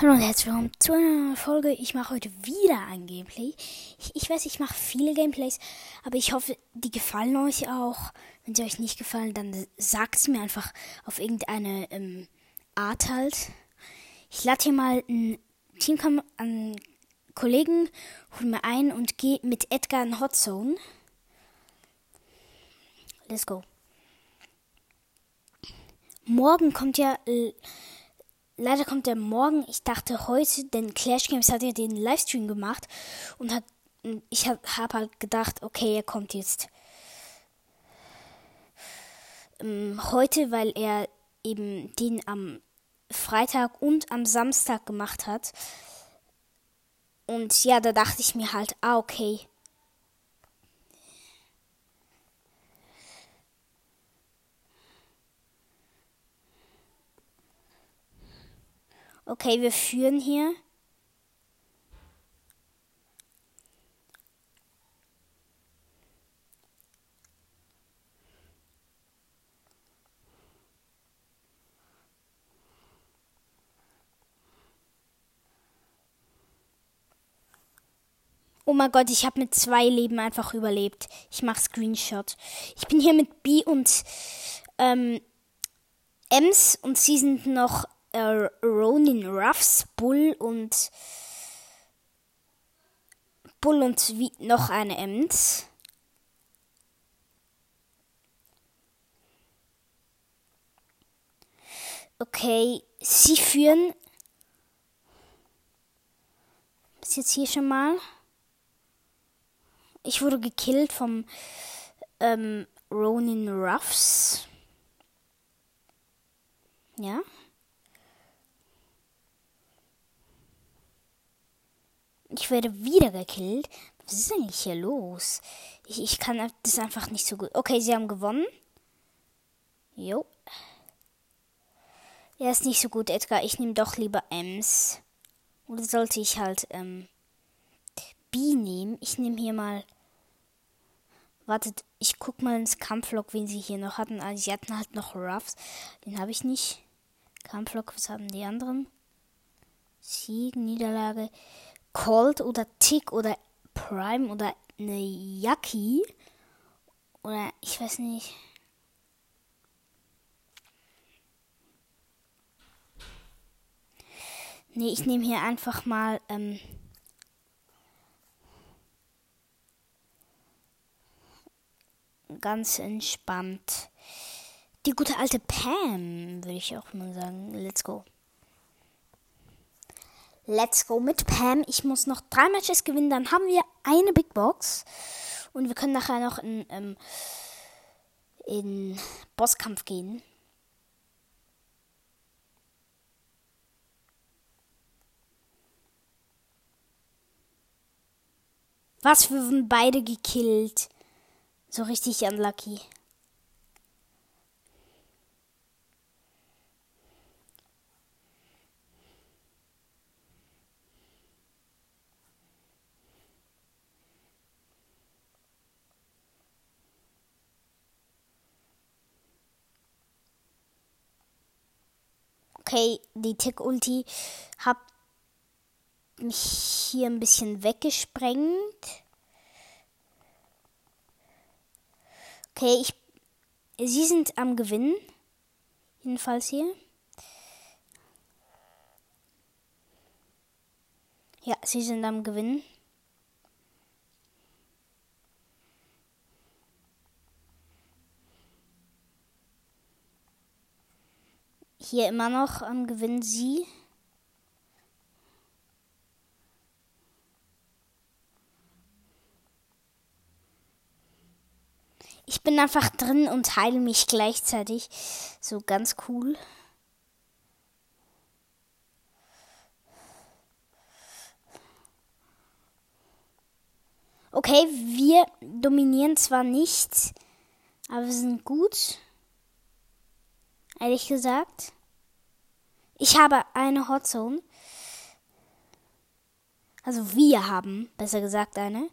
Hallo und herzlich willkommen zu einer Folge. Ich mache heute wieder ein Gameplay. Ich, ich weiß, ich mache viele Gameplays, aber ich hoffe, die gefallen euch auch. Wenn sie euch nicht gefallen, dann sagt es mir einfach auf irgendeine ähm, Art halt. Ich lade hier mal ein Team an Kollegen, hol mir ein und gehe mit Edgar in Hot Zone. Let's go. Morgen kommt ja leider kommt er morgen. Ich dachte heute, denn Clash Games hat ja den Livestream gemacht und hat ich habe hab halt gedacht, okay, er kommt jetzt ähm, heute, weil er eben den am Freitag und am Samstag gemacht hat. Und ja, da dachte ich mir halt, ah, okay, Okay, wir führen hier. Oh mein Gott, ich habe mit zwei Leben einfach überlebt. Ich mache Screenshot. Ich bin hier mit B und ähm, Ems und sie sind noch äh, Ronin Ruffs, Bull und Bull und wie noch eine Ems. Okay, sie führen. Bis jetzt hier schon mal. Ich wurde gekillt vom ähm, Ronin Ruffs. Ja. Ich werde wieder gekillt. Was ist eigentlich hier los? Ich, ich kann das einfach nicht so gut. Okay, sie haben gewonnen. Jo. Er ist nicht so gut, Edgar. Ich nehme doch lieber Ems. Oder sollte ich halt ähm, B nehmen? Ich nehme hier mal. Wartet, ich guck mal ins Kampflog, wen sie hier noch hatten. Also, sie hatten halt noch Ruffs. Den habe ich nicht. Kampflog, was haben die anderen? Sieg, Niederlage. Cold oder Tick oder Prime oder eine Yaki oder ich weiß nicht. Nee, ich nehme hier einfach mal ähm, ganz entspannt. Die gute alte Pam, würde ich auch mal sagen. Let's go. Let's go mit Pam. Ich muss noch drei Matches gewinnen, dann haben wir eine Big Box. Und wir können nachher noch in, ähm, in Bosskampf gehen. Was, wir wurden beide gekillt. So richtig unlucky. Okay, die Tick-Ulti hat mich hier ein bisschen weggesprengt. Okay, ich. Sie sind am Gewinnen. Jedenfalls hier. Ja, sie sind am Gewinnen. Hier immer noch am Gewinn sie. Ich bin einfach drin und heile mich gleichzeitig. So ganz cool. Okay, wir dominieren zwar nicht, aber wir sind gut ehrlich gesagt. Ich habe eine Hotzone. Also wir haben, besser gesagt, eine.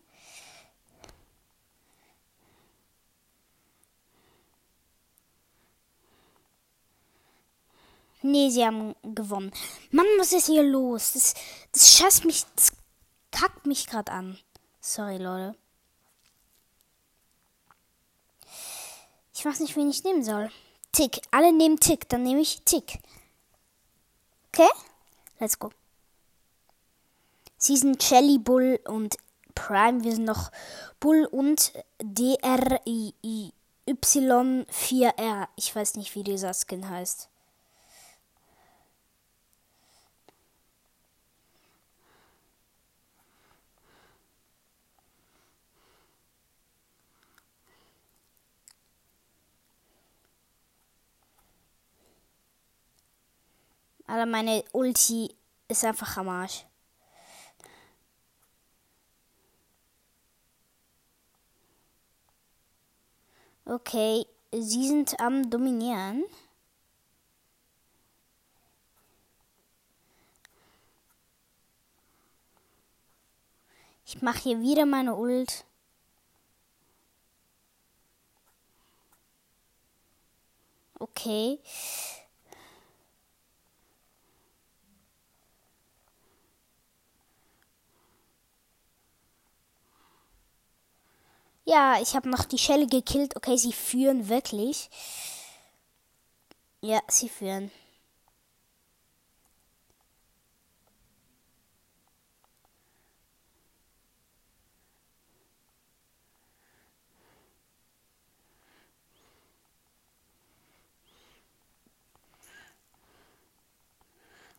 Nee, sie haben gewonnen. Mann, was ist hier los? Das, das scheißt mich, das kackt mich gerade an. Sorry, Leute. Ich weiß nicht, wen ich nehmen soll. Tick. Alle nehmen Tick. Dann nehme ich Tick. Okay? Let's go. Sie sind Shelly, Bull und Prime. Wir sind noch Bull und DRY4R. Ich weiß nicht, wie dieser Skin heißt. Aber meine Ulti ist einfach am Arsch. Okay, sie sind am Dominieren. Ich mache hier wieder meine Ult. Okay. Ja, ich habe noch die Schelle gekillt. Okay, sie führen wirklich. Ja, sie führen.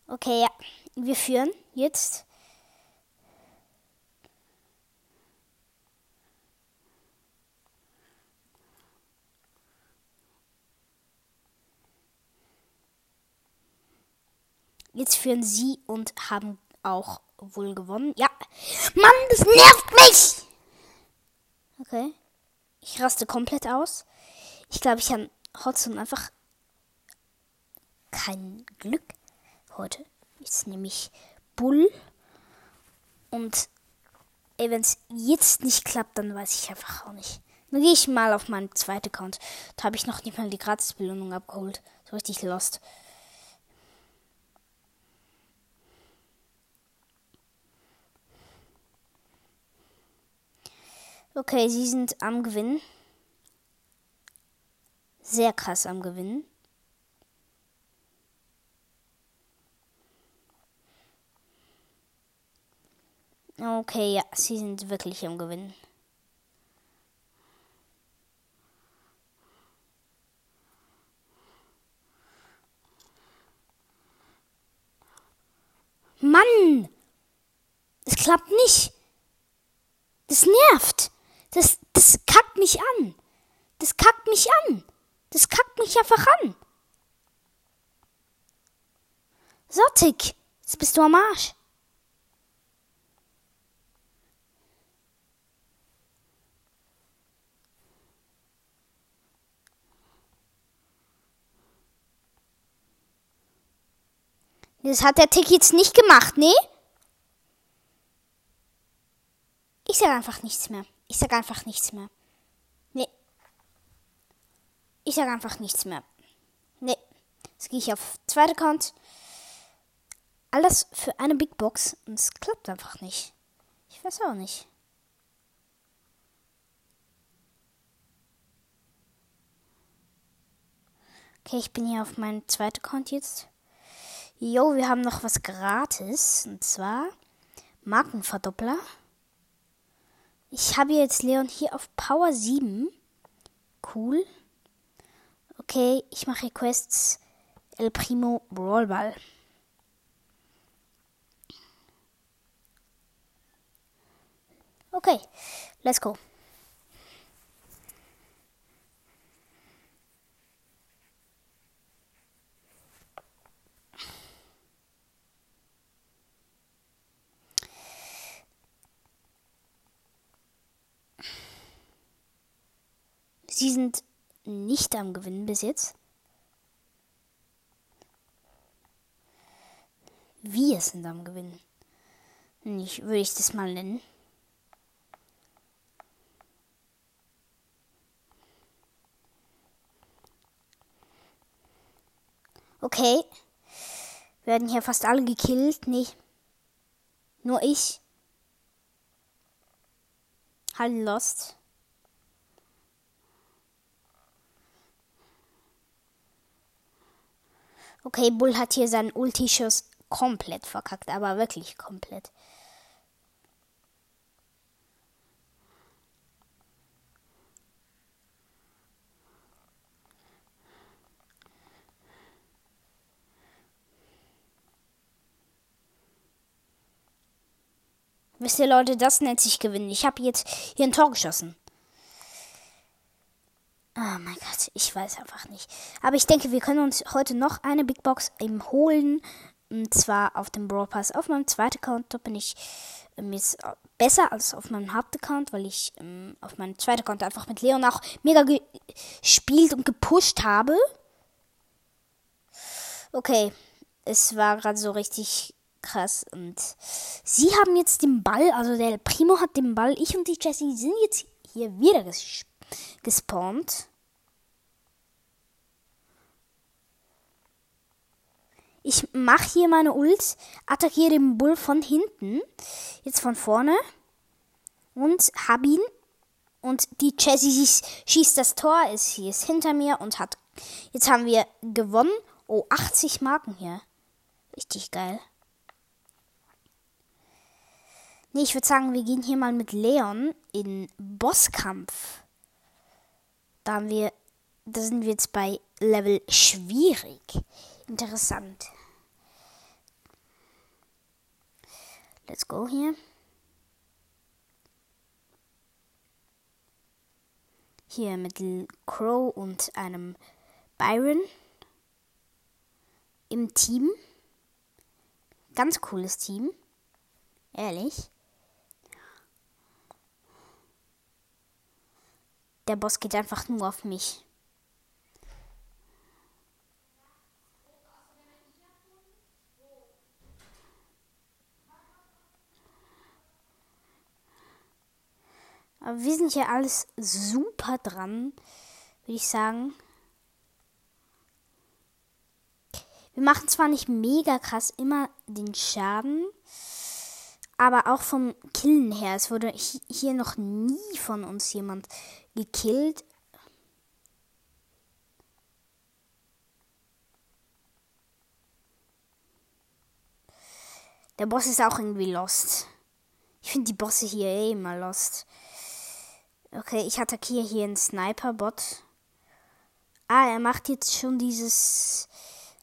Okay, ja. Wir führen jetzt. Jetzt führen sie und haben auch wohl gewonnen. Ja. Mann, das nervt mich! Okay. Ich raste komplett aus. Ich glaube, ich habe Hotson einfach kein Glück heute. Jetzt nehme ich Bull. Und wenn es jetzt nicht klappt, dann weiß ich einfach auch nicht. Dann gehe ich mal auf meinen zweiten Account. Da habe ich noch nicht mal die Gratisbelohnung abgeholt. So richtig lost. Okay, sie sind am Gewinnen. Sehr krass am Gewinnen. Okay, ja, sie sind wirklich am Gewinnen. Mann! Es klappt nicht. Das nervt. Das, das kackt mich an. Das kackt mich an. Das kackt mich einfach an. So, Tick. Jetzt bist du am Arsch. Das hat der Tick jetzt nicht gemacht, ne? Ich sag einfach nichts mehr. Ich sag einfach nichts mehr. Nee. Ich sag einfach nichts mehr. Nee. Jetzt gehe ich auf zweiter Account. Alles für eine Big Box und es klappt einfach nicht. Ich weiß auch nicht. Okay, ich bin hier auf meinem zweiten Account jetzt. Jo, wir haben noch was gratis. Und zwar Markenverdoppler. Ich habe jetzt Leon hier auf Power 7. Cool. Okay, ich mache Quests El Primo Brawlball. Okay, let's go. Sie sind nicht am Gewinnen bis jetzt. Wir sind am Gewinnen. Ich, würde ich das mal nennen. Okay. Werden hier fast alle gekillt. Nee. Nur ich. Halt lost. Okay, Bull hat hier seinen Ulti-Schuss komplett verkackt, aber wirklich komplett. Wisst ihr, Leute, das nennt sich gewinnen. Ich habe jetzt hier ein Tor geschossen. Oh mein Gott, ich weiß einfach nicht. Aber ich denke, wir können uns heute noch eine Big Box eben holen. Und zwar auf dem Brawl Pass. Auf meinem zweiten Account da bin ich ähm, jetzt besser als auf meinem Hauptaccount, weil ich ähm, auf meinem zweiten Account einfach mit Leon auch mega gespielt und gepusht habe. Okay, es war gerade so richtig krass. Und sie haben jetzt den Ball, also der Primo hat den Ball. Ich und die Jessie sind jetzt hier wieder ges gespawnt. Ich mache hier meine Ult, attackiere den Bull von hinten, jetzt von vorne und hab ihn. Und die Jessie schießt das Tor, ist hier ist hinter mir und hat. Jetzt haben wir gewonnen. Oh, 80 Marken hier. Richtig geil. Nee, ich würde sagen, wir gehen hier mal mit Leon in Bosskampf. Da haben wir, da sind wir jetzt bei Level schwierig. Interessant. Let's go hier. Hier mit Crow und einem Byron im Team. Ganz cooles Team. Ehrlich. Der Boss geht einfach nur auf mich. Aber wir sind hier alles super dran, würde ich sagen. Wir machen zwar nicht mega krass immer den Schaden, aber auch vom Killen her. Es wurde hier noch nie von uns jemand gekillt. Der Boss ist auch irgendwie lost. Ich finde die Bosse hier eh immer lost. Okay, ich attackiere hier einen Sniper-Bot. Ah, er macht jetzt schon dieses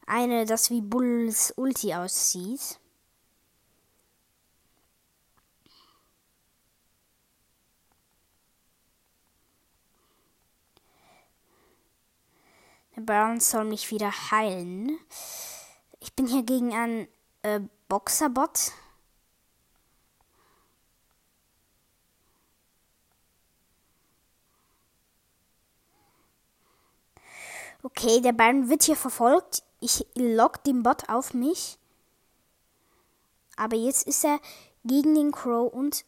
eine, das wie Bulls Ulti aussieht. Baron soll mich wieder heilen. Ich bin hier gegen einen äh, Boxerbot. Okay, der Baron wird hier verfolgt. Ich lock den Bot auf mich. Aber jetzt ist er gegen den Crow und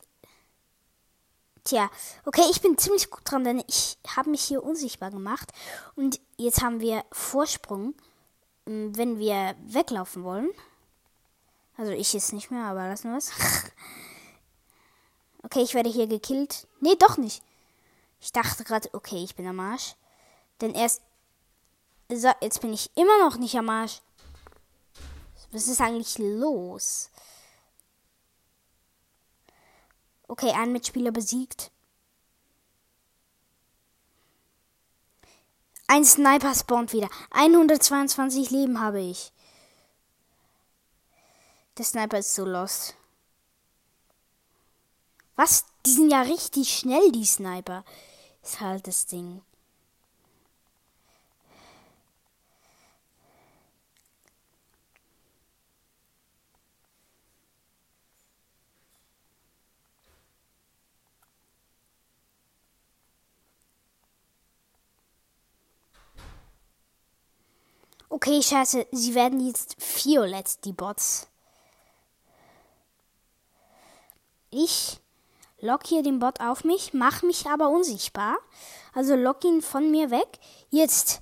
Tja, okay, ich bin ziemlich gut dran, denn ich habe mich hier unsichtbar gemacht. Und jetzt haben wir Vorsprung, ähm, wenn wir weglaufen wollen. Also ich jetzt nicht mehr, aber lassen wir es. okay, ich werde hier gekillt. Nee, doch nicht. Ich dachte gerade, okay, ich bin am Arsch. Denn erst. So, jetzt bin ich immer noch nicht am Arsch. Was ist eigentlich los? Okay, ein Mitspieler besiegt. Ein Sniper spawnt wieder. 122 Leben habe ich. Der Sniper ist so lost. Was? Die sind ja richtig schnell, die Sniper. Ist halt das Ding. Okay, scheiße, sie werden jetzt violett, die Bots. Ich lock hier den Bot auf mich, mach mich aber unsichtbar. Also lock ihn von mir weg. Jetzt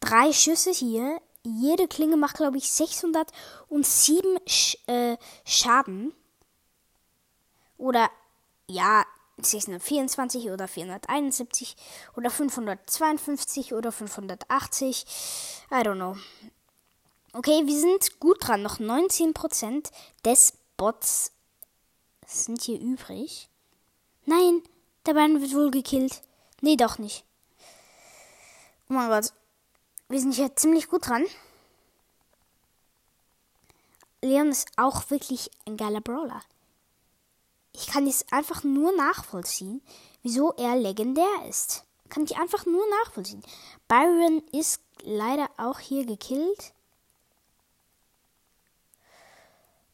drei Schüsse hier. jede Klinge macht, glaube ich, 607 Sch äh, Schaden. Oder, ja, 624 oder 471 oder 552 oder 580. I don't know. Okay, wir sind gut dran. Noch 19% des Bots sind hier übrig. Nein, der Bein wird wohl gekillt. Nee, doch nicht. Oh mein Gott. Wir sind hier ziemlich gut dran. Leon ist auch wirklich ein geiler Brawler. Ich kann es einfach nur nachvollziehen, wieso er legendär ist. Kann ich einfach nur nachvollziehen. Byron ist leider auch hier gekillt.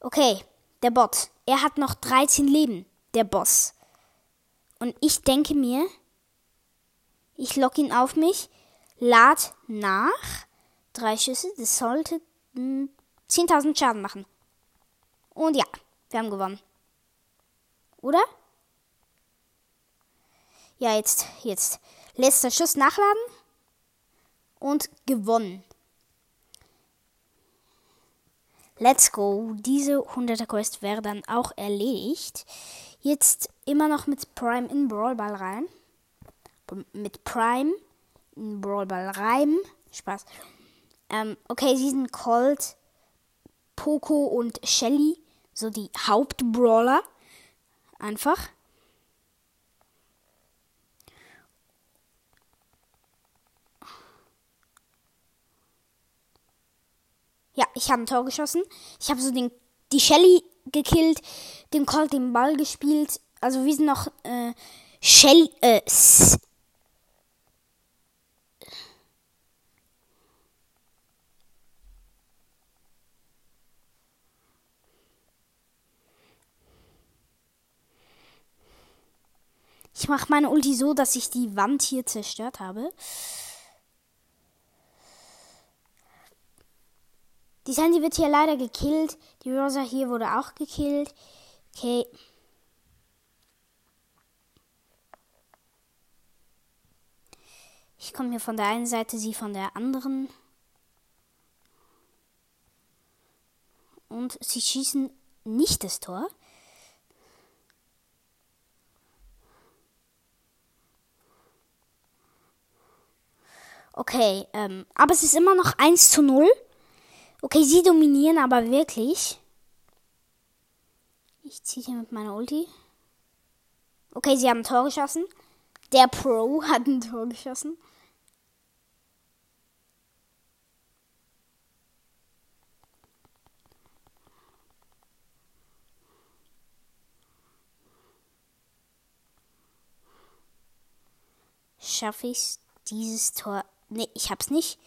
Okay, der Bot. Er hat noch 13 Leben, der Boss. Und ich denke mir, ich lock ihn auf mich, lad nach. Drei Schüsse, das sollte 10.000 hm, Schaden machen. Und ja, wir haben gewonnen. Oder? Ja, jetzt, jetzt. Letzter Schuss nachladen. Und gewonnen. Let's go. Diese 100er Quest wäre dann auch erledigt. Jetzt immer noch mit Prime in Brawlball rein. Mit Prime in Brawlball rein. Spaß. Ähm, okay, sie sind Colt, Poco und Shelly. So die Hauptbrawler. Einfach. Ja, ich habe ein Tor geschossen. Ich habe so den, die Shelly gekillt, den Colt den Ball gespielt. Also wir sind noch äh, Shelly, äh, Ich mache meine Ulti so, dass ich die Wand hier zerstört habe. Die Sandy wird hier leider gekillt. Die Rosa hier wurde auch gekillt. Okay. Ich komme hier von der einen Seite, sie von der anderen. Und sie schießen nicht das Tor. Okay, ähm, aber es ist immer noch 1 zu 0. Okay, sie dominieren aber wirklich. Ich ziehe hier mit meiner Ulti. Okay, sie haben ein Tor geschossen. Der Pro hat ein Tor geschossen. Schaffe ich dieses Tor Nee, ich hab's nicht.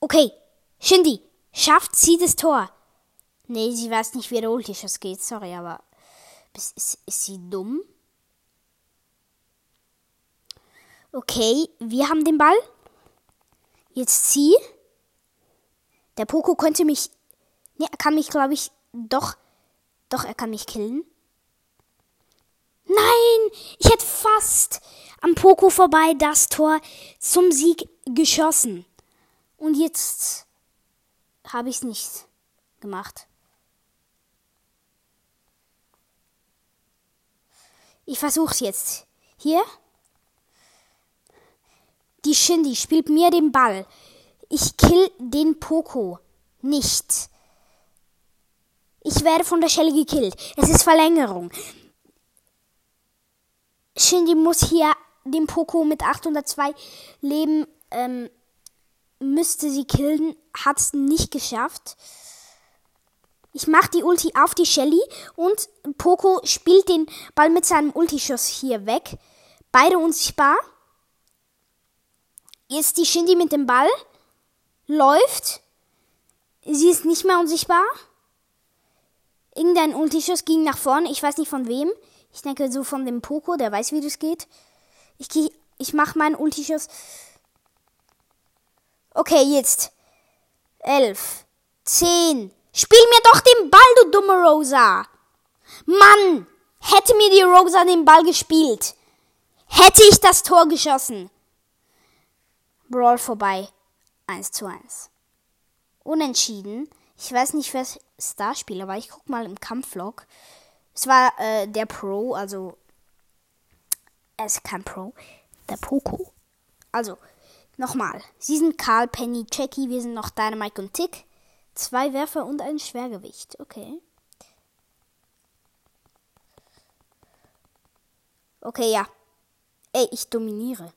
Okay, Shindy, schafft sie das Tor? Nee, sie weiß nicht, wie der Ultischuss geht, sorry, aber ist, ist, ist sie dumm? Okay, wir haben den Ball. Jetzt sie. Der Poco könnte mich. Ne, er kann mich, glaube ich, doch doch, er kann mich killen. Nein! Ich hätte fast am Poco vorbei das Tor zum Sieg geschossen. Und jetzt habe ich es nicht gemacht. Ich versuche es jetzt. Hier. Die Shindy spielt mir den Ball. Ich kill den Poco nicht. Ich werde von der Schelle gekillt. Es ist Verlängerung. Shindy muss hier den Poco mit 802 Leben, ähm, müsste sie killen, hat es nicht geschafft. Ich mache die Ulti auf die Shelly und Poco spielt den Ball mit seinem Ultischuss hier weg. Beide unsichtbar. Jetzt die Shindy mit dem Ball. Läuft. Sie ist nicht mehr unsichtbar. Irgendein Ultischuss ging nach vorne. Ich weiß nicht von wem. Ich denke so von dem Poco, der weiß, wie das geht. Ich geh, ich mach meinen Ultischuss. Okay, jetzt. Elf. Zehn. Spiel mir doch den Ball, du dumme Rosa. Mann. Hätte mir die Rosa den Ball gespielt, hätte ich das Tor geschossen. Brawl vorbei. 1 zu 1. Unentschieden. Ich weiß nicht, wer Starspieler war. Ich guck mal im Kampflog. Es war äh, der Pro, also er ist kein Pro, der Poco. Also, nochmal. Sie sind Karl, Penny, Jackie, wir sind noch Dynamite und Tick. Zwei Werfer und ein Schwergewicht. Okay. Okay, ja. Ey, ich dominiere.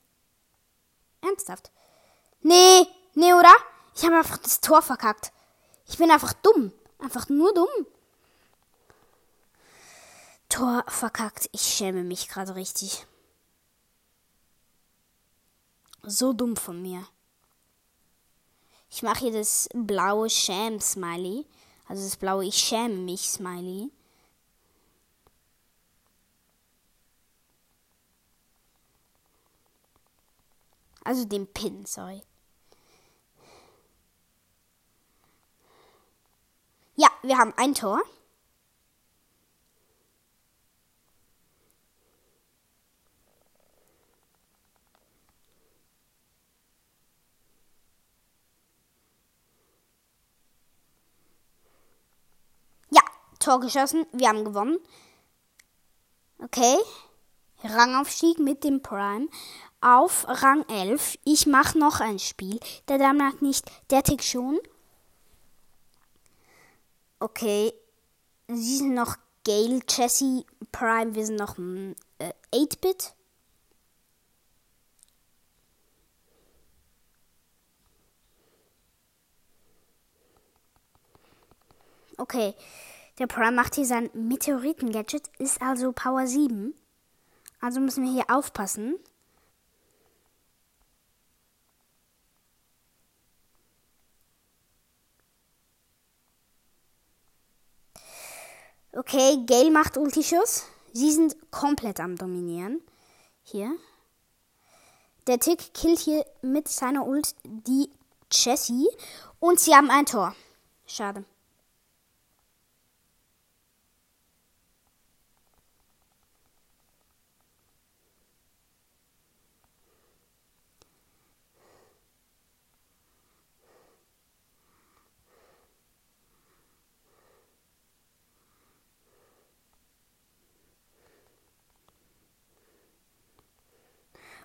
Ernsthaft? Nee, nee, oder? Ich habe einfach das Tor verkackt. Ich bin einfach dumm. Einfach nur dumm. Tor verkackt. Ich schäme mich gerade richtig. So dumm von mir. Ich mache hier das blaue Schäm-Smiley. Also das blaue Ich schäme mich Smiley. Also den Pin, sorry. Ja, wir haben ein Tor. Ja, Tor geschossen. Wir haben gewonnen. Okay. Rangaufstieg mit dem Prime auf Rang 11. Ich mache noch ein Spiel. Der Damen nicht. Der Tick schon. Okay. Sie sind noch Gale, Jesse, Prime. Wir sind noch äh, 8-Bit. Okay. Der Prime macht hier sein Meteoriten-Gadget, ist also Power 7. Also müssen wir hier aufpassen. Okay, Gale macht Ultischuss. Sie sind komplett am Dominieren. Hier. Der Tick killt hier mit seiner Ult die Jessie. Und sie haben ein Tor. Schade.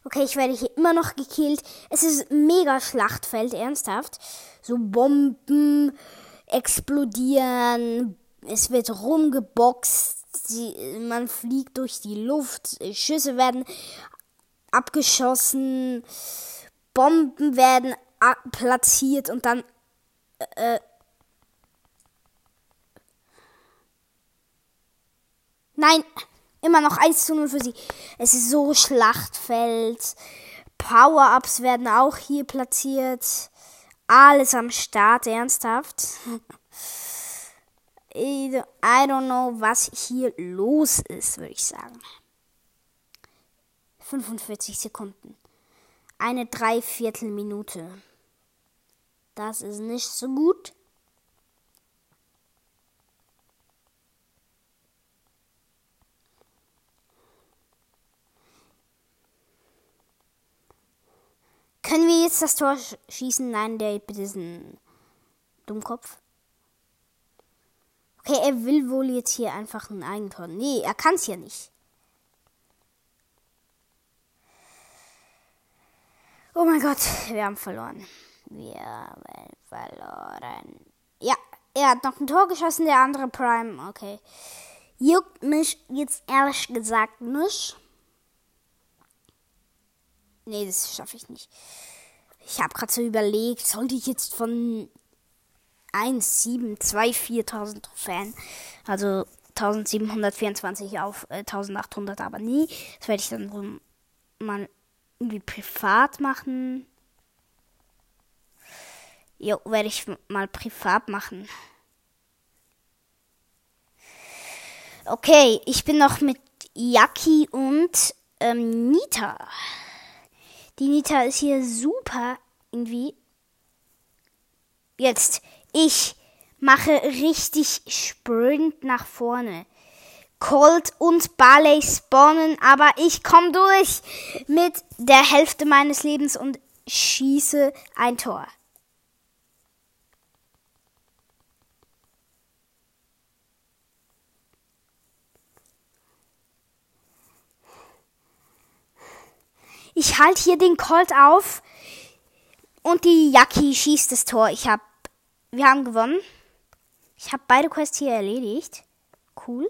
Okay, ich werde hier immer noch gekillt. Es ist mega Schlachtfeld, ernsthaft. So Bomben explodieren. Es wird rumgeboxt. Sie, man fliegt durch die Luft. Schüsse werden abgeschossen. Bomben werden platziert und dann äh, Nein! Immer noch 1 zu 0 für sie. Es ist so Schlachtfeld. Power-Ups werden auch hier platziert. Alles am Start, ernsthaft. I don't know, was hier los ist, würde ich sagen. 45 Sekunden. Eine Dreiviertelminute. Das ist nicht so gut. Können wir jetzt das Tor schießen? Nein, der bitte ist ein Dummkopf. Okay, er will wohl jetzt hier einfach ein Eigentor. Nee, er kann es ja nicht. Oh mein Gott, wir haben verloren. Wir haben verloren. Ja, er hat noch ein Tor geschossen, der andere Prime. Okay. Juckt mich jetzt ehrlich gesagt nicht. Nee, das schaffe ich nicht. Ich habe gerade so überlegt, sollte ich jetzt von 1, 7, 2, 4000 Trophäen, also 1724 auf äh, 1800, aber nie. Das werde ich dann so mal irgendwie privat machen. Jo, werde ich mal privat machen. Okay, ich bin noch mit Yaki und ähm, Nita. Die Nita ist hier super irgendwie. Jetzt, ich mache richtig Sprint nach vorne. Colt und Barley spawnen, aber ich komme durch mit der Hälfte meines Lebens und schieße ein Tor. Ich halte hier den Colt auf und die Yaki schießt das Tor. Ich hab, wir haben gewonnen. Ich habe beide Quests hier erledigt. Cool.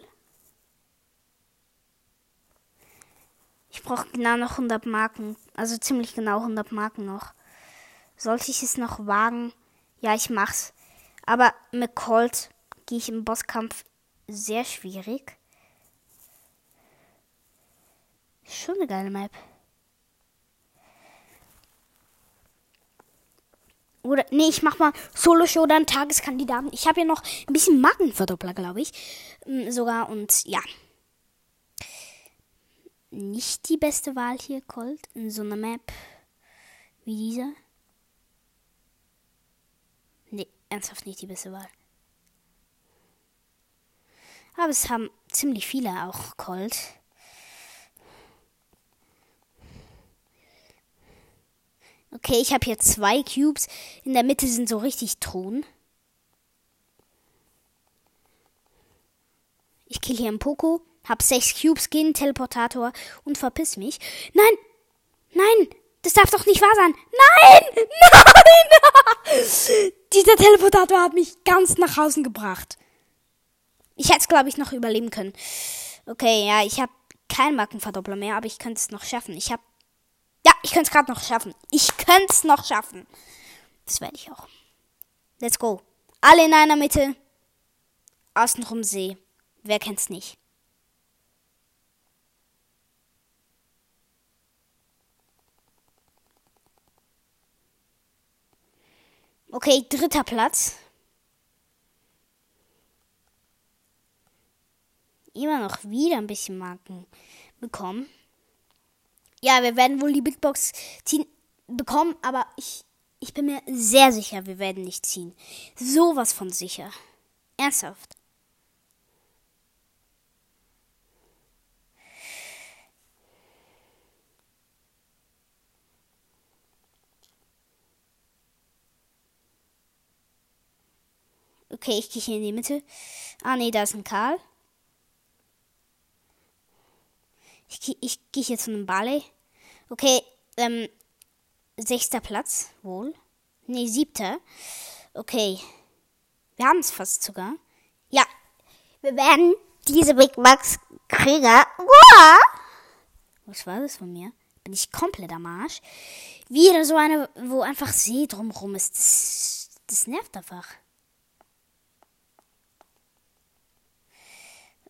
Ich brauche genau noch 100 Marken. Also ziemlich genau 100 Marken noch. Sollte ich es noch wagen? Ja, ich mach's. Aber mit Colt gehe ich im Bosskampf sehr schwierig. Schon eine geile Map. Oder, nee, ich mach mal Solo-Show, dann Tageskandidaten. Ich habe ja noch ein bisschen Markenverdoppler, glaube ich. Mm, sogar, und ja. Nicht die beste Wahl hier, Colt, in so einer Map wie dieser. Nee, ernsthaft nicht die beste Wahl. Aber es haben ziemlich viele auch Colt. Okay, ich habe hier zwei Cubes. In der Mitte sind so richtig Truhen. Ich kill hier einen Poco, hab sechs Cubes, gehen Teleportator und verpiss mich. Nein! Nein! Das darf doch nicht wahr sein! Nein! Nein! Dieser Teleportator hat mich ganz nach außen gebracht. Ich hätte es, glaube ich, noch überleben können. Okay, ja, ich habe keinen Markenverdoppler mehr, aber ich könnte es noch schaffen. Ich habe ja, ich könnte es gerade noch schaffen. Ich könnte es noch schaffen. Das werde ich auch. Let's go. Alle in einer Mitte. Außenrum See. Wer kennt's nicht? Okay, dritter Platz. Immer noch wieder ein bisschen Marken bekommen. Ja, wir werden wohl die Big Box ziehen bekommen, aber ich, ich bin mir sehr sicher, wir werden nicht ziehen. Sowas von sicher. Ernsthaft. Okay, ich gehe hier in die Mitte. Ah, nee, da ist ein Karl. Ich, ich gehe hier zu einem Barley. Okay, ähm, sechster Platz, wohl. Nee, siebter. Okay. Wir haben es fast sogar. Ja. Wir werden diese Big Max Krieger. Uah! Was war das von mir? Bin ich komplett am Arsch? Wieder so eine, wo einfach See drumrum ist. Das, das nervt einfach.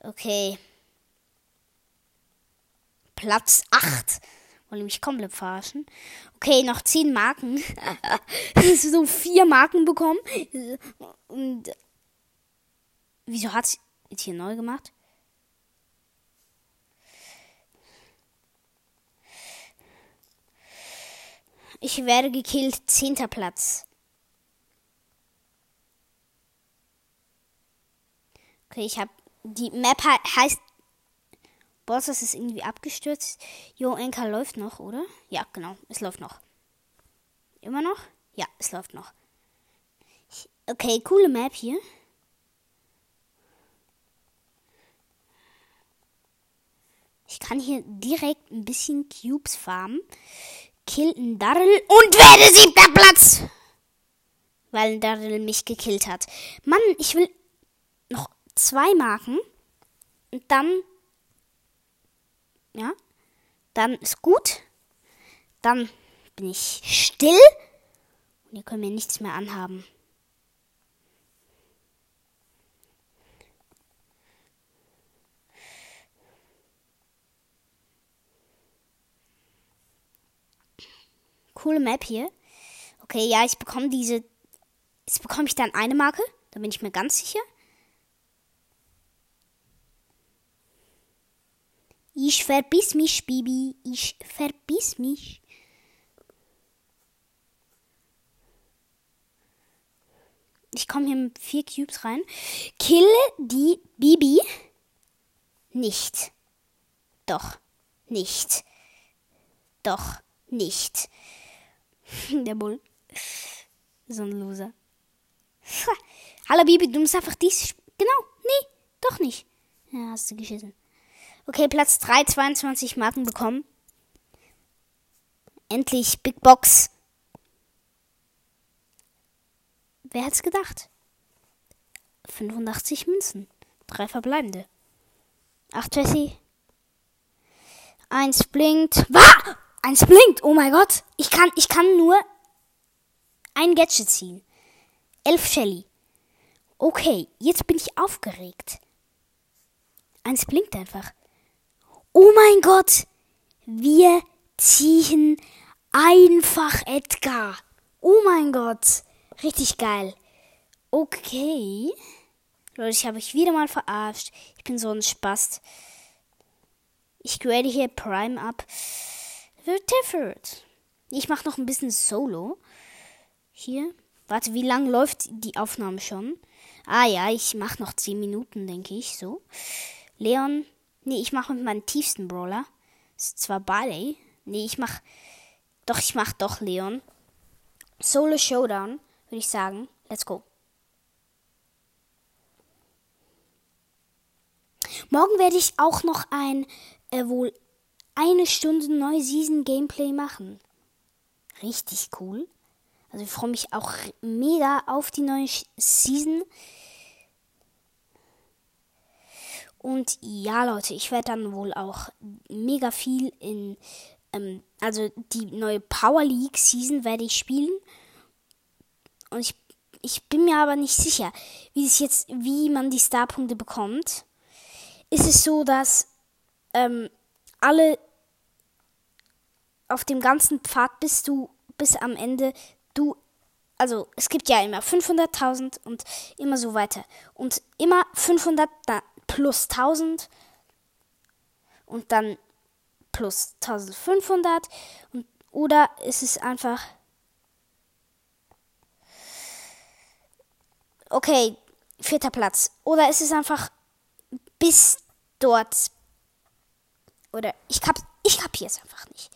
Okay. Platz 8. Wollen mich komplett verarschen. Okay, noch 10 Marken. so vier Marken bekommen. Und wieso hat sie jetzt hier neu gemacht? Ich werde gekillt. Zehnter Platz. Okay, ich habe die Map heißt Bosses ist irgendwie abgestürzt. Jo, Enka läuft noch, oder? Ja, genau, es läuft noch. Immer noch? Ja, es läuft noch. Okay, coole Map hier. Ich kann hier direkt ein bisschen Cubes farmen. Kill einen Darrell und werde siebter Platz! Weil ein Darrell mich gekillt hat. Mann, ich will noch zwei Marken. Und dann ja, dann ist gut. Dann bin ich still und ihr könnt mir nichts mehr anhaben. Coole Map hier. Okay, ja, ich bekomme diese. Jetzt bekomme ich dann eine Marke. Da bin ich mir ganz sicher. Ich verbiss mich, Bibi. Ich verbiss mich. Ich komme hier mit vier Cubes rein. Kille die Bibi. nicht. Doch, nicht. Doch, nicht. Der Bull. So ein Loser. Hallo Bibi, du musst einfach dies. Genau, nee, doch nicht. Ja, hast du geschissen. Okay, Platz 3, 22 Marken bekommen. Endlich Big Box. Wer es gedacht? 85 Münzen. Drei verbleibende. Ach, Jessie. Eins blinkt. Wah! Eins blinkt. Oh mein Gott. Ich kann, ich kann nur ein Gadget ziehen. Elf Shelly. Okay, jetzt bin ich aufgeregt. Eins blinkt einfach. Oh mein Gott. Wir ziehen einfach Edgar. Oh mein Gott. Richtig geil. Okay. Leute, ich habe euch wieder mal verarscht. Ich bin so ein Spast. Ich grade hier Prime ab. Vertiffert. Ich mache noch ein bisschen Solo. Hier. Warte, wie lang läuft die Aufnahme schon? Ah ja, ich mache noch 10 Minuten, denke ich. So. Leon. Nee, ich mache mit meinem tiefsten Brawler. Ist zwar Barley. Nee, ich mach. Doch, ich mach doch Leon. Solo Showdown, würde ich sagen. Let's go. Morgen werde ich auch noch ein äh, wohl eine Stunde neue Season Gameplay machen. Richtig cool. Also ich freue mich auch mega auf die neue Season. Und ja, Leute, ich werde dann wohl auch mega viel in, ähm, also die neue Power League Season werde ich spielen. Und ich, ich bin mir aber nicht sicher, wie es jetzt, wie man die Starpunkte bekommt. Ist es so, dass ähm, alle auf dem ganzen Pfad bist du bis am Ende du also es gibt ja immer 500.000 und immer so weiter und immer 500 plus 1000 und dann plus 1500 und, oder ist es einfach okay vierter Platz. Oder ist es einfach bis dort oder ich kap ich kapiere es einfach nicht.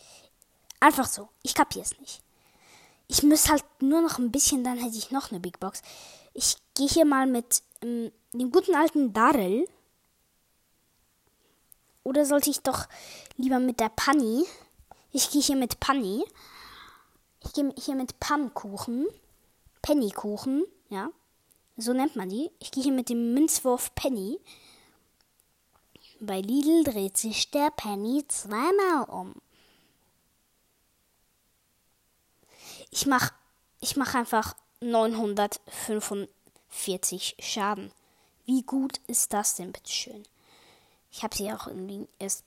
Einfach so ich kapiere es nicht. Ich muss halt nur noch ein bisschen dann hätte ich noch eine Big Box. Ich gehe hier mal mit ähm, dem guten alten Darrell oder sollte ich doch lieber mit der Panny? Ich gehe hier mit Panny. Ich gehe hier mit Pannkuchen. Pennykuchen, ja. So nennt man die. Ich gehe hier mit dem Münzwurf Penny. Bei Lidl dreht sich der Penny zweimal um. Ich mach, ich mach einfach 945 Schaden. Wie gut ist das denn, bitteschön? Ich habe sie auch irgendwie erst.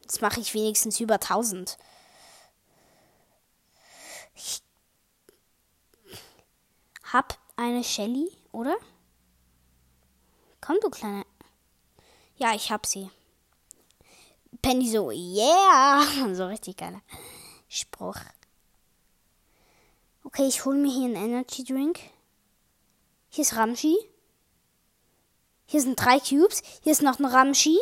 Jetzt mache ich wenigstens über 1000. Ich hab eine Shelly, oder? Komm, du kleine. Ja, ich hab sie. Penny so, yeah! So richtig geiler Spruch. Okay, ich hole mir hier einen Energy Drink. Hier ist Ramschi. Hier sind drei Cubes. Hier ist noch ein Ramschi.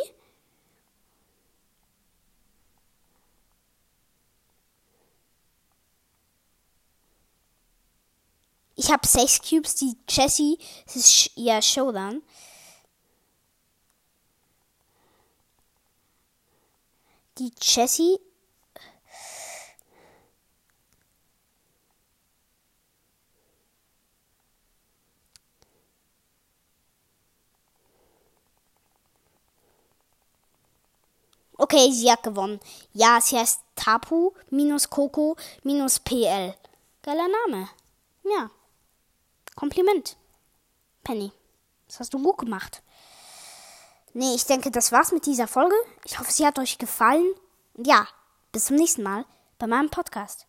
Ich habe sechs Cubes. Die Jessie, ist ja Showdown. Die Jessie Okay, sie hat gewonnen. Ja, sie heißt Tapu minus Coco minus PL. Geiler Name. Ja. Kompliment. Penny. Das hast du gut gemacht. Nee, ich denke, das war's mit dieser Folge. Ich hoffe, sie hat euch gefallen. Und ja, bis zum nächsten Mal bei meinem Podcast.